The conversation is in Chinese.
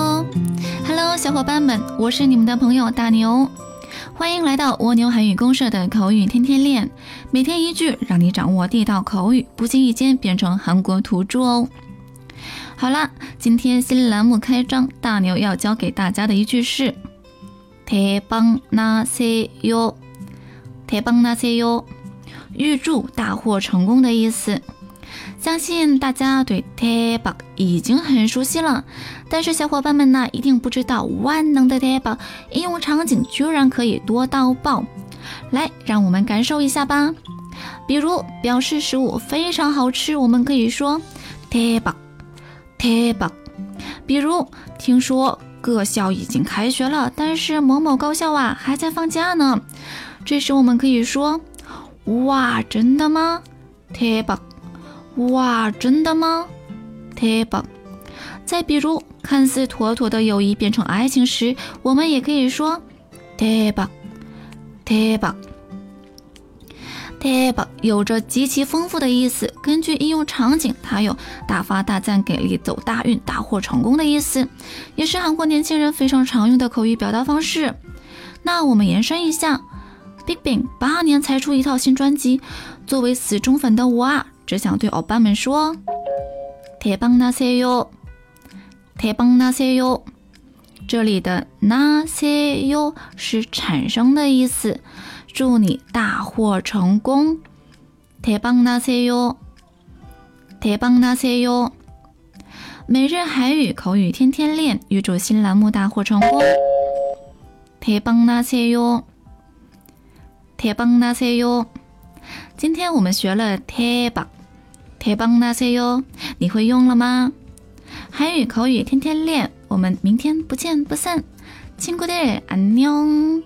Hello，小伙伴们，我是你们的朋友大牛，欢迎来到蜗牛韩语公社的口语天天练，每天一句，让你掌握地道口语，不经意间变成韩国土著哦。好啦，今天新栏目开张，大牛要教给大家的一句是太棒那塞哟，太棒那塞哟，预祝大获成功的意思。相信大家对 t a b a 已经很熟悉了，但是小伙伴们呢，一定不知道万能的 t a b a 应用场景居然可以多到爆！来，让我们感受一下吧。比如表示食物非常好吃，我们可以说 t a b a t a b a 比如听说各校已经开学了，但是某某高校啊还在放假呢，这时我们可以说哇，真的吗？T a b a 哇，真的吗？太棒！再比如，看似妥妥的友谊变成爱情时，我们也可以说太棒，太棒，太棒，有着极其丰富的意思。根据应用场景，它有大发大赞、给力、走大运、大获成功的意思，也是韩国年轻人非常常用的口语表达方式。那我们延伸一下，BigBang 八年才出一套新专辑，作为死忠粉的我啊。只想对伙伴们说：“太棒那些哟，太棒那些哟。”这里的“那些哟”是产生的意思。祝你大获成功！太棒那些哟，太棒那些哟。每日韩语口语天天练，预祝新栏目大获成功！太棒那些哟，太棒那些哟。今天我们学了“太棒”。铁棒那些哟，你会用了吗？韩语口语天天练，我们明天不见不散。亲姑爹，安妞。